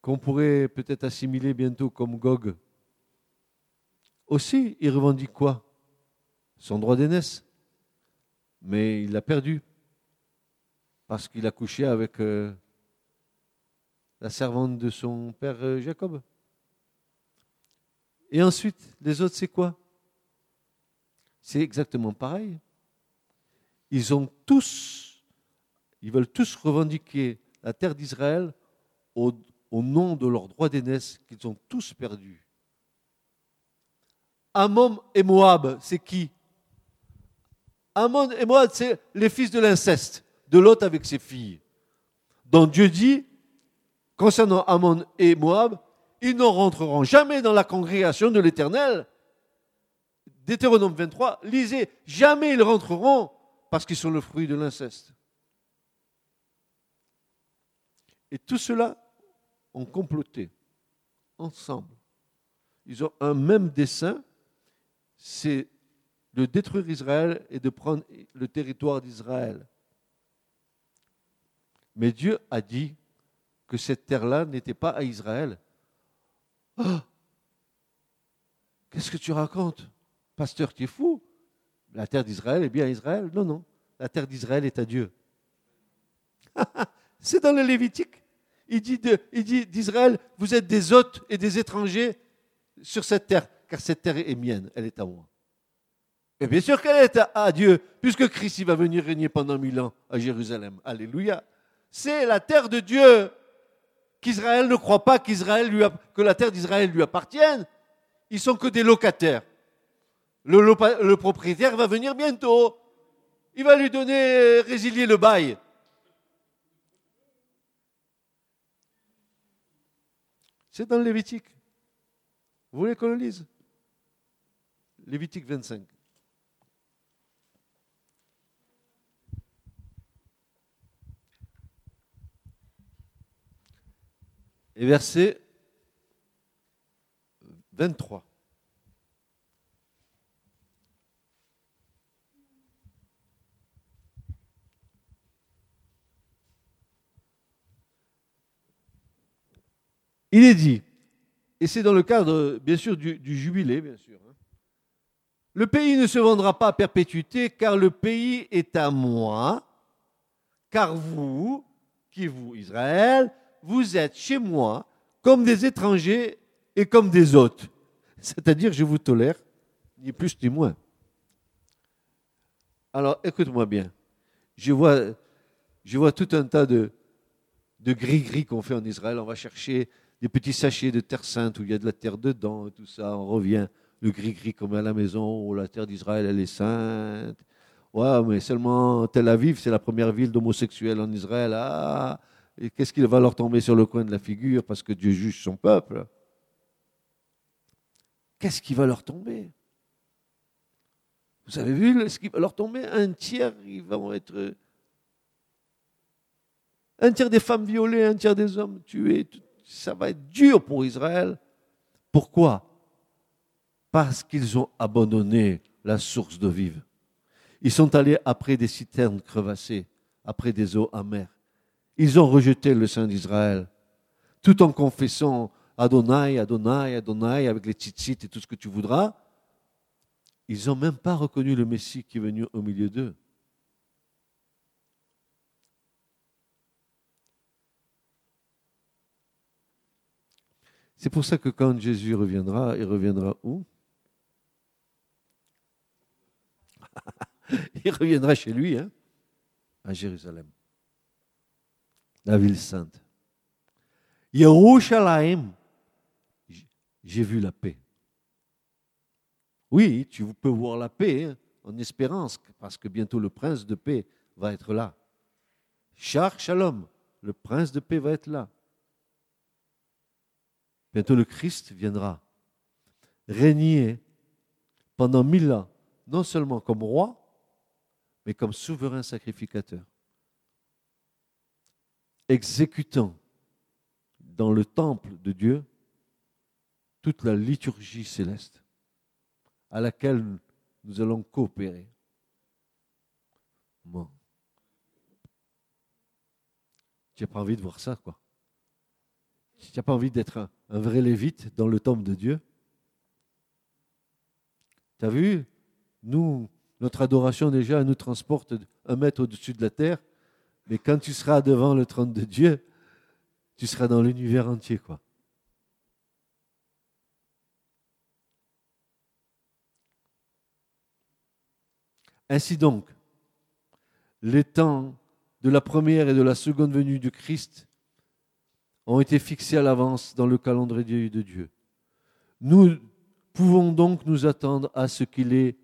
qu'on pourrait peut-être assimiler bientôt comme Gog. Aussi, il revendique quoi? Son droit d'aînesse. Mais il l'a perdu parce qu'il a couché avec euh, la servante de son père euh, Jacob. Et ensuite, les autres, c'est quoi? C'est exactement pareil. Ils ont tous, ils veulent tous revendiquer la terre d'Israël au, nom de leur droit d'aînesse qu'ils ont tous perdu. Ammon et Moab, c'est qui? Ammon et Moab, c'est les fils de l'inceste, de l'autre avec ses filles. Donc Dieu dit, concernant Ammon et Moab, ils ne rentreront jamais dans la congrégation de l'Éternel. Deutéronome 23, lisez, jamais ils rentreront parce qu'ils sont le fruit de l'inceste. Et tout cela ont comploté ensemble. Ils ont un même dessein, c'est de détruire Israël et de prendre le territoire d'Israël. Mais Dieu a dit que cette terre-là n'était pas à Israël. Ah Qu'est-ce que tu racontes Pasteur, tu es fou La terre d'Israël est bien Israël Non, non. La terre d'Israël est à Dieu. C'est dans le Lévitique. Il dit, il dit d'Israël, vous êtes des hôtes et des étrangers sur cette terre, car cette terre est mienne, elle est à moi. Et bien sûr qu'elle est à, Dieu, puisque Christ va venir régner pendant mille ans à Jérusalem. Alléluia. C'est la terre de Dieu. Qu'Israël ne croit pas qu'Israël lui que la terre d'Israël lui appartienne. Ils sont que des locataires. Le, le, propriétaire va venir bientôt. Il va lui donner, résilier le bail. C'est dans le Lévitique. Vous voulez qu'on le lise? Lévitique 25. Et verset 23. Il est dit, et c'est dans le cadre, bien sûr, du, jubilé, bien sûr. Hein. Le pays ne se vendra pas à perpétuité, car le pays est à moi, car vous, qui vous, Israël, vous êtes chez moi comme des étrangers et comme des hôtes. C'est-à-dire, je vous tolère, ni plus ni moins. Alors, écoute-moi bien. Je vois, je vois tout un tas de, gris-gris qu'on fait en Israël. On va chercher des petits sachets de terre sainte où il y a de la terre dedans, tout ça. On revient le gris-gris comme à la maison où la terre d'Israël, elle est sainte. Ouais, mais seulement Tel Aviv, c'est la première ville d'homosexuels en Israël. Ah, et qu'est-ce qu'il va leur tomber sur le coin de la figure parce que Dieu juge son peuple? Qu'est-ce qui va leur tomber? Vous avez vu ce qui va leur tomber? Un tiers, ils vont être. Un tiers des femmes violées, un tiers des hommes tués. Ça va être dur pour Israël. Pourquoi? Parce qu'ils ont abandonné la source d'eau vive. Ils sont allés après des citernes crevassées, après des eaux amères. Ils ont rejeté le Saint d'Israël, tout en confessant Adonai, Adonai, Adonai, avec les tzitzit et tout ce que tu voudras. Ils n'ont même pas reconnu le Messie qui est venu au milieu d'eux. C'est pour ça que quand Jésus reviendra, il reviendra où? Il reviendra chez lui, hein, à Jérusalem la ville sainte. Yerushalayim, j'ai vu la paix. Oui, tu peux voir la paix hein, en espérance, parce que bientôt le prince de paix va être là. Char Shalom, le prince de paix va être là. Bientôt le Christ viendra régner pendant mille ans, non seulement comme roi, mais comme souverain sacrificateur exécutant dans le temple de Dieu toute la liturgie céleste à laquelle nous allons coopérer. Tu n'as pas envie de voir ça, quoi. Tu n'as pas envie d'être un, un, vrai lévite dans le temple de Dieu. Tu as vu? Nous, notre adoration déjà nous transporte un mètre au-dessus de la terre. Mais quand tu seras devant le trône de Dieu, tu seras dans l'univers entier. Ainsi donc, les temps de la première et de la seconde venue du Christ ont été fixés à l'avance dans le calendrier de Dieu. Nous pouvons donc nous attendre à ce qu'il ait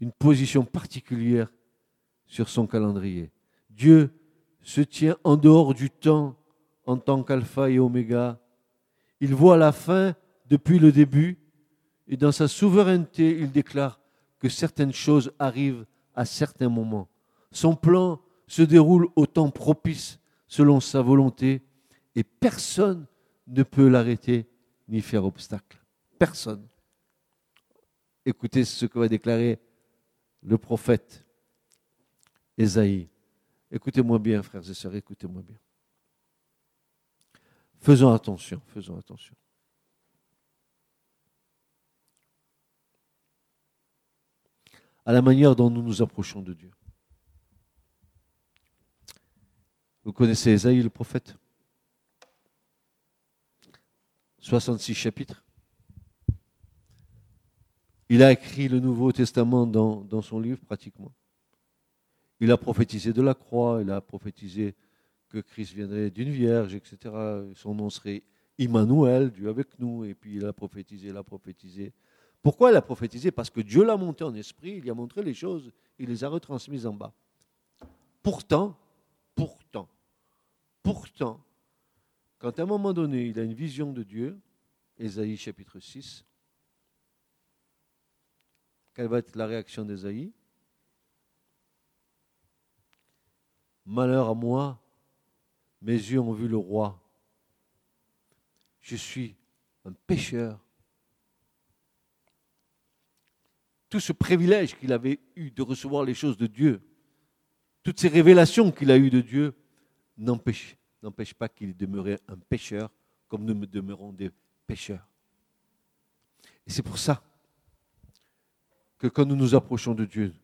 une position particulière sur son calendrier. Dieu se tient en dehors du temps en tant qu'alpha et oméga. Il voit la fin depuis le début et dans sa souveraineté, il déclare que certaines choses arrivent à certains moments. Son plan se déroule au temps propice selon sa volonté et personne ne peut l'arrêter ni faire obstacle. Personne. Écoutez ce que va déclarer le prophète. Ésaïe. Écoutez-moi bien, frères et sœurs, écoutez-moi bien. Faisons attention, faisons attention. à la manière dont nous nous approchons de Dieu. Vous connaissez Esaïe le prophète? 66 chapitres. Il a écrit le Nouveau Testament dans, dans, son livre pratiquement. Il a prophétisé de la croix, il a prophétisé que Christ viendrait d'une vierge, etc. Son nom serait Immanuel, Dieu avec nous, et puis il a prophétisé, il a prophétisé. Pourquoi il a prophétisé? Parce que Dieu l'a monté en esprit, il lui a montré les choses, il les a retransmises en bas. Pourtant, pourtant, pourtant, quand à un moment donné il a une vision de Dieu, Ésaïe chapitre 6, quelle va être la réaction d'Ésaïe? Malheur à moi, mes yeux ont vu le roi. Je suis un pécheur. Tout ce privilège qu'il avait eu de recevoir les choses de Dieu, toutes ces révélations qu'il a eues de Dieu, n'empêchent pas qu'il demeurait un pécheur comme nous demeurons des pécheurs. Et c'est pour ça que quand nous nous approchons de Dieu,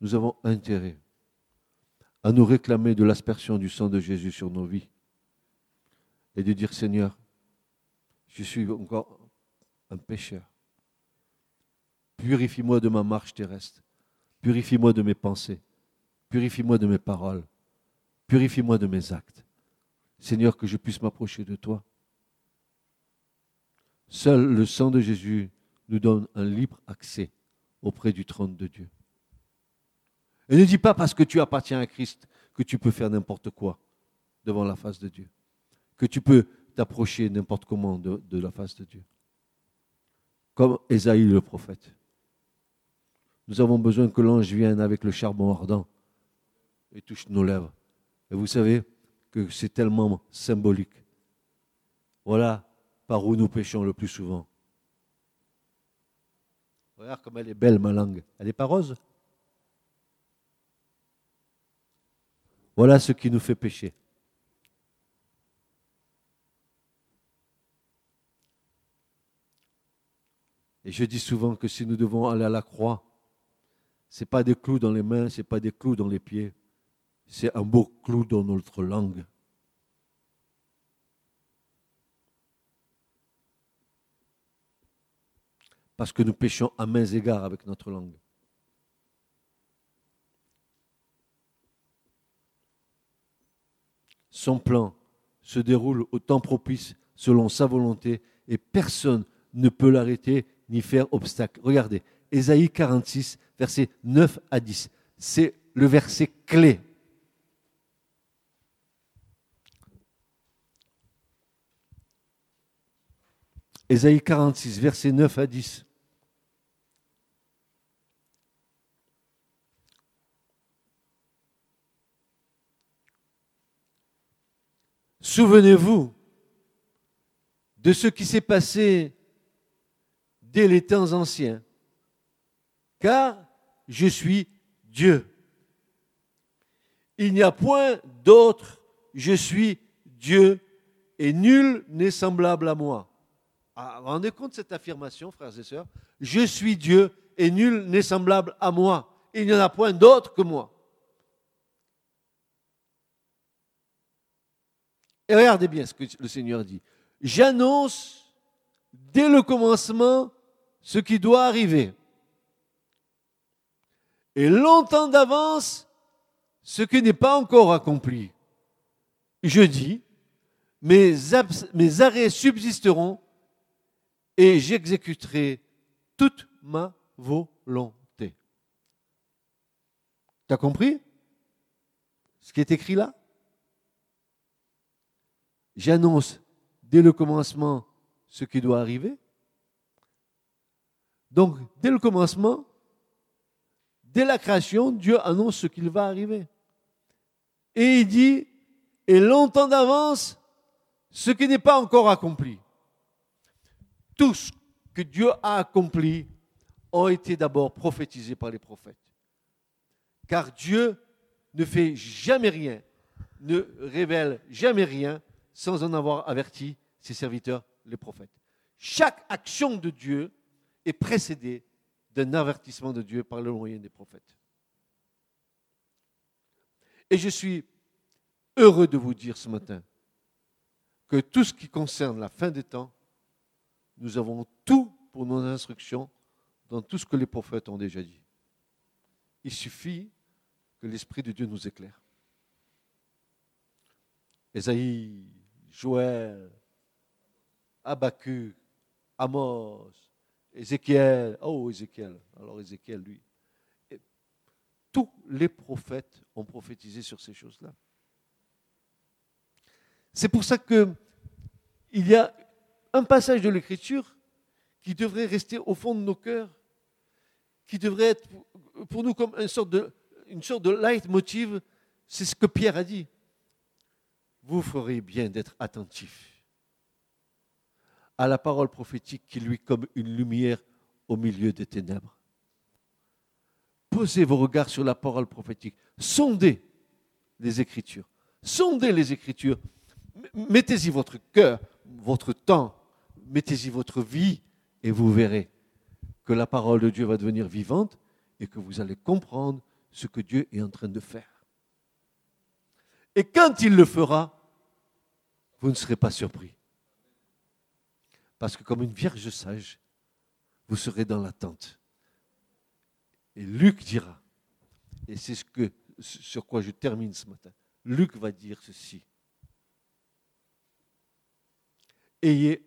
nous avons intérêt à nous réclamer de l'aspersion du sang de Jésus sur nos vies et de dire Seigneur, je suis encore un pécheur. Purifie-moi de ma marche terrestre. Purifie-moi de mes pensées. Purifie-moi de mes paroles. Purifie-moi de mes actes. Seigneur, que je puisse m'approcher de toi. Seul le sang de Jésus nous donne un libre accès auprès du trône de Dieu. Et ne dis pas parce que tu appartiens à Christ que tu peux faire n'importe quoi devant la face de Dieu, que tu peux t'approcher n'importe comment de, la face de Dieu. Comme Esaïe le prophète. Nous avons besoin que l'ange vienne avec le charbon ardent et touche nos lèvres. Et vous savez que c'est tellement symbolique. Voilà par où nous péchons le plus souvent. Regarde comme elle est belle, ma langue. Elle n'est pas rose? Voilà ce qui nous fait pécher. Et je dis souvent que si nous devons aller à la croix, ce n'est pas des clous dans les mains, ce n'est pas des clous dans les pieds, c'est un beau clou dans notre langue. parce que nous péchons à mains égards avec notre langue. Son plan se déroule au temps propice selon sa volonté et personne ne peut l'arrêter ni faire obstacle. Regardez, Ésaïe 46, versets 9 à 10. C'est le verset clé. Ésaïe 46, versets 9 à 10. Souvenez-vous de ce qui s'est passé dès les temps anciens, car je suis Dieu. Il n'y a point d'autre, je suis Dieu, et nul n'est semblable à moi. Ah, rendez compte de cette affirmation, frères et sœurs? Je suis Dieu, et nul n'est semblable à moi. Il n'y en a point d'autre que moi. Et regardez bien ce que le Seigneur dit. J'annonce dès le commencement ce qui doit arriver. Et longtemps d'avance ce qui n'est pas encore accompli. Je dis, mes, arrêts subsisteront et j'exécuterai toute ma volonté. Tu as compris ce qui est écrit là? J'annonce dès le commencement ce qui doit arriver. Donc, dès le commencement, dès la création, Dieu annonce ce qu'il va arriver. Et il dit, et longtemps d'avance, ce qui n'est pas encore accompli. Tout ce que Dieu a accompli ont été d'abord prophétisés par les prophètes. Car Dieu ne fait jamais rien, ne révèle jamais rien sans en avoir averti ses serviteurs, les prophètes. Chaque action de Dieu est précédée d'un avertissement de Dieu par le moyen des prophètes. Et je suis heureux de vous dire ce matin que tout ce qui concerne la fin des temps, nous avons tout pour nos instructions dans tout ce que les prophètes ont déjà dit. Il suffit que l'Esprit de Dieu nous éclaire. Esaïe, Joël, Abacu, Amos, Ézéchiel, oh Ézéchiel, alors Ézéchiel, lui, tous les prophètes ont prophétisé sur ces choses-là. C'est pour ça que il y a un passage de l'Écriture qui devrait rester au fond de nos cœurs, qui devrait être pour nous comme une sorte de, une sorte de leitmotiv, c'est ce que Pierre a dit. Vous ferez bien d'être attentif à la parole prophétique qui lui comme une lumière au milieu des ténèbres. Posez vos regards sur la parole prophétique. Sondez les Écritures. Sondez les Écritures. Mettez-y votre cœur, votre temps, mettez-y votre vie et vous verrez que la parole de Dieu va devenir vivante et que vous allez comprendre ce que Dieu est en train de faire. Et quand il le fera, vous ne serez pas surpris. Parce que comme une vierge sage, vous serez dans l'attente. Et Luc dira, et c'est ce que, sur quoi je termine ce matin, Luc va dire ceci. Ayez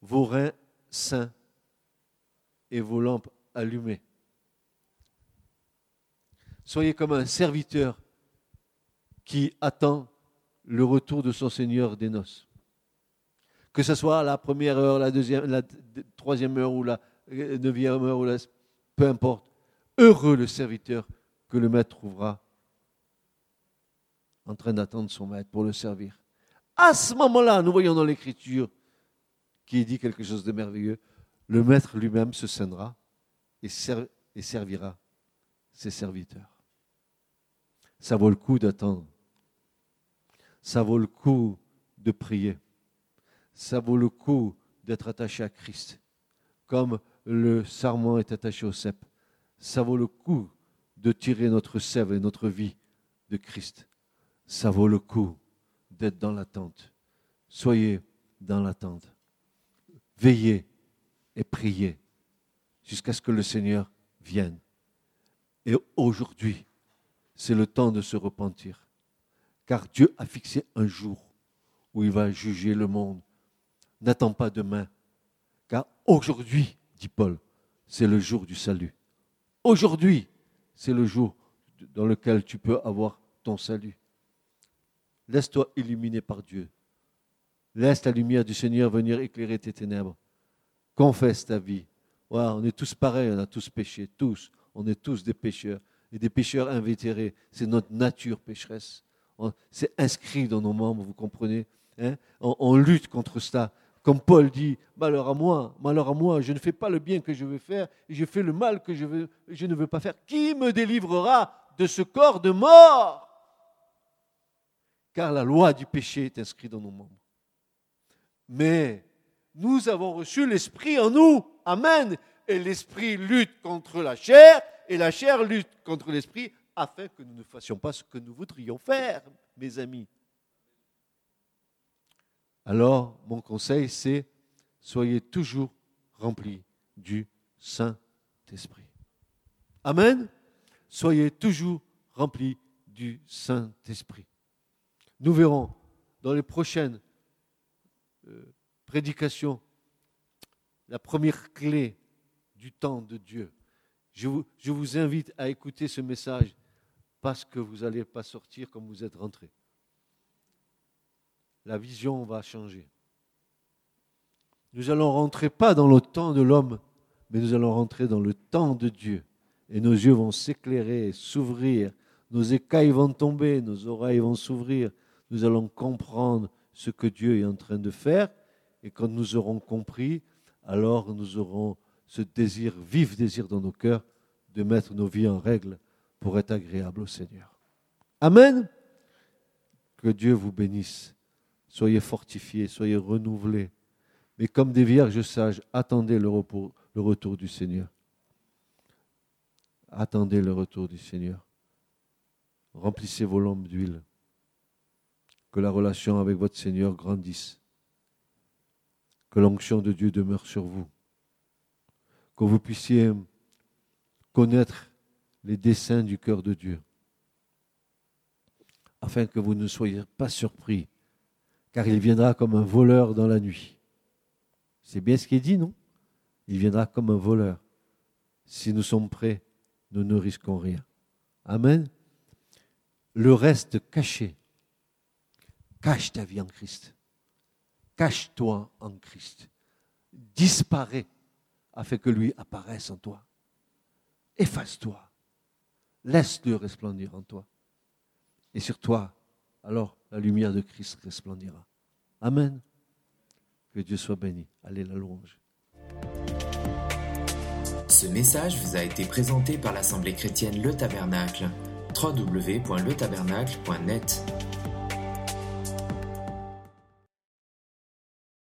vos reins saints et vos lampes allumées. Soyez comme un serviteur qui attend le retour de son Seigneur des noces. Que ce soit la première heure, la deuxième, la troisième heure ou la neuvième heure, ou la, peu importe. Heureux le serviteur que le maître trouvera en train d'attendre son maître pour le servir. À ce moment-là, nous voyons dans l'Écriture qui dit quelque chose de merveilleux, le maître lui-même se scènera et servira ses serviteurs. Ça vaut le coup d'attendre. Ça vaut le coup de prier. Ça vaut le coup d'être attaché à Christ, comme le sarment est attaché au cep. Ça vaut le coup de tirer notre sève et notre vie de Christ. Ça vaut le coup d'être dans l'attente. Soyez dans l'attente. Veillez et priez jusqu'à ce que le Seigneur vienne. Et aujourd'hui, c'est le temps de se repentir. Car Dieu a fixé un jour où il va juger le monde. N'attends pas demain. Car aujourd'hui, dit Paul, c'est le jour du salut. Aujourd'hui, c'est le jour dans lequel tu peux avoir ton salut. Laisse-toi illuminer par Dieu. Laisse la lumière du Seigneur venir éclairer tes ténèbres. Confesse ta vie. on est tous pareils, on a tous péché, tous. On est tous des pécheurs et des pécheurs invétérés. C'est notre nature pécheresse. C'est inscrit dans nos membres, vous comprenez hein? on, lutte contre cela. Comme Paul dit, malheur à moi, malheur à moi, je ne fais pas le bien que je veux faire, je fais le mal que je ne veux pas faire. Qui me délivrera de ce corps de mort? Car la loi du péché est inscrite dans nos membres. Mais nous avons reçu l'Esprit en nous. Amen. Et l'Esprit lutte contre la chair et la chair lutte contre l'Esprit afin que nous ne fassions pas ce que nous voudrions faire, mes amis. Alors, mon conseil, c'est soyez toujours remplis du Saint-Esprit. Amen. Soyez toujours remplis du Saint-Esprit. Nous verrons dans les prochaines euh, prédication, la première clé du temps de Dieu. Je vous invite à écouter ce message parce que vous n'allez pas sortir comme vous êtes rentré. La vision va changer. Nous allons rentrer pas dans le temps de l'homme, mais nous allons rentrer dans le temps de Dieu. Et nos yeux vont s'éclairer, s'ouvrir, nos écailles vont tomber, nos oreilles vont s'ouvrir. Nous allons comprendre ce que Dieu est en train de faire et quand nous aurons compris, alors nous aurons ce désir, vif désir dans nos cœurs, de mettre nos vies en règle pour être agréable au Seigneur. Amen. Que Dieu vous bénisse. Soyez fortifiés, soyez renouvelés. Mais comme des vierges sages, attendez le, repos, le retour du Seigneur. Attendez le retour du Seigneur. Remplissez vos lampes d'huile. Que la relation avec votre Seigneur grandisse. Que l'onction de Dieu demeure sur vous. Que vous puissiez connaître les desseins du cœur de Dieu. Afin que vous ne soyez pas surpris, car il viendra comme un voleur dans la nuit. C'est bien ce qui est dit, non? Il viendra comme un voleur. Si nous sommes prêts, nous ne risquons rien. Amen. Le reste caché. Cache ta vie en Christ. Cache-toi en Christ. Disparais afin que lui apparaisse en toi. Efface-toi. Laisse-le resplendir en toi. Et sur toi, alors la lumière de Christ resplendira. Amen. Que Dieu soit béni. Allez, la louange. Ce message vous a été présenté par l'Assemblée chrétienne Le Tabernacle. www.letabernacle.net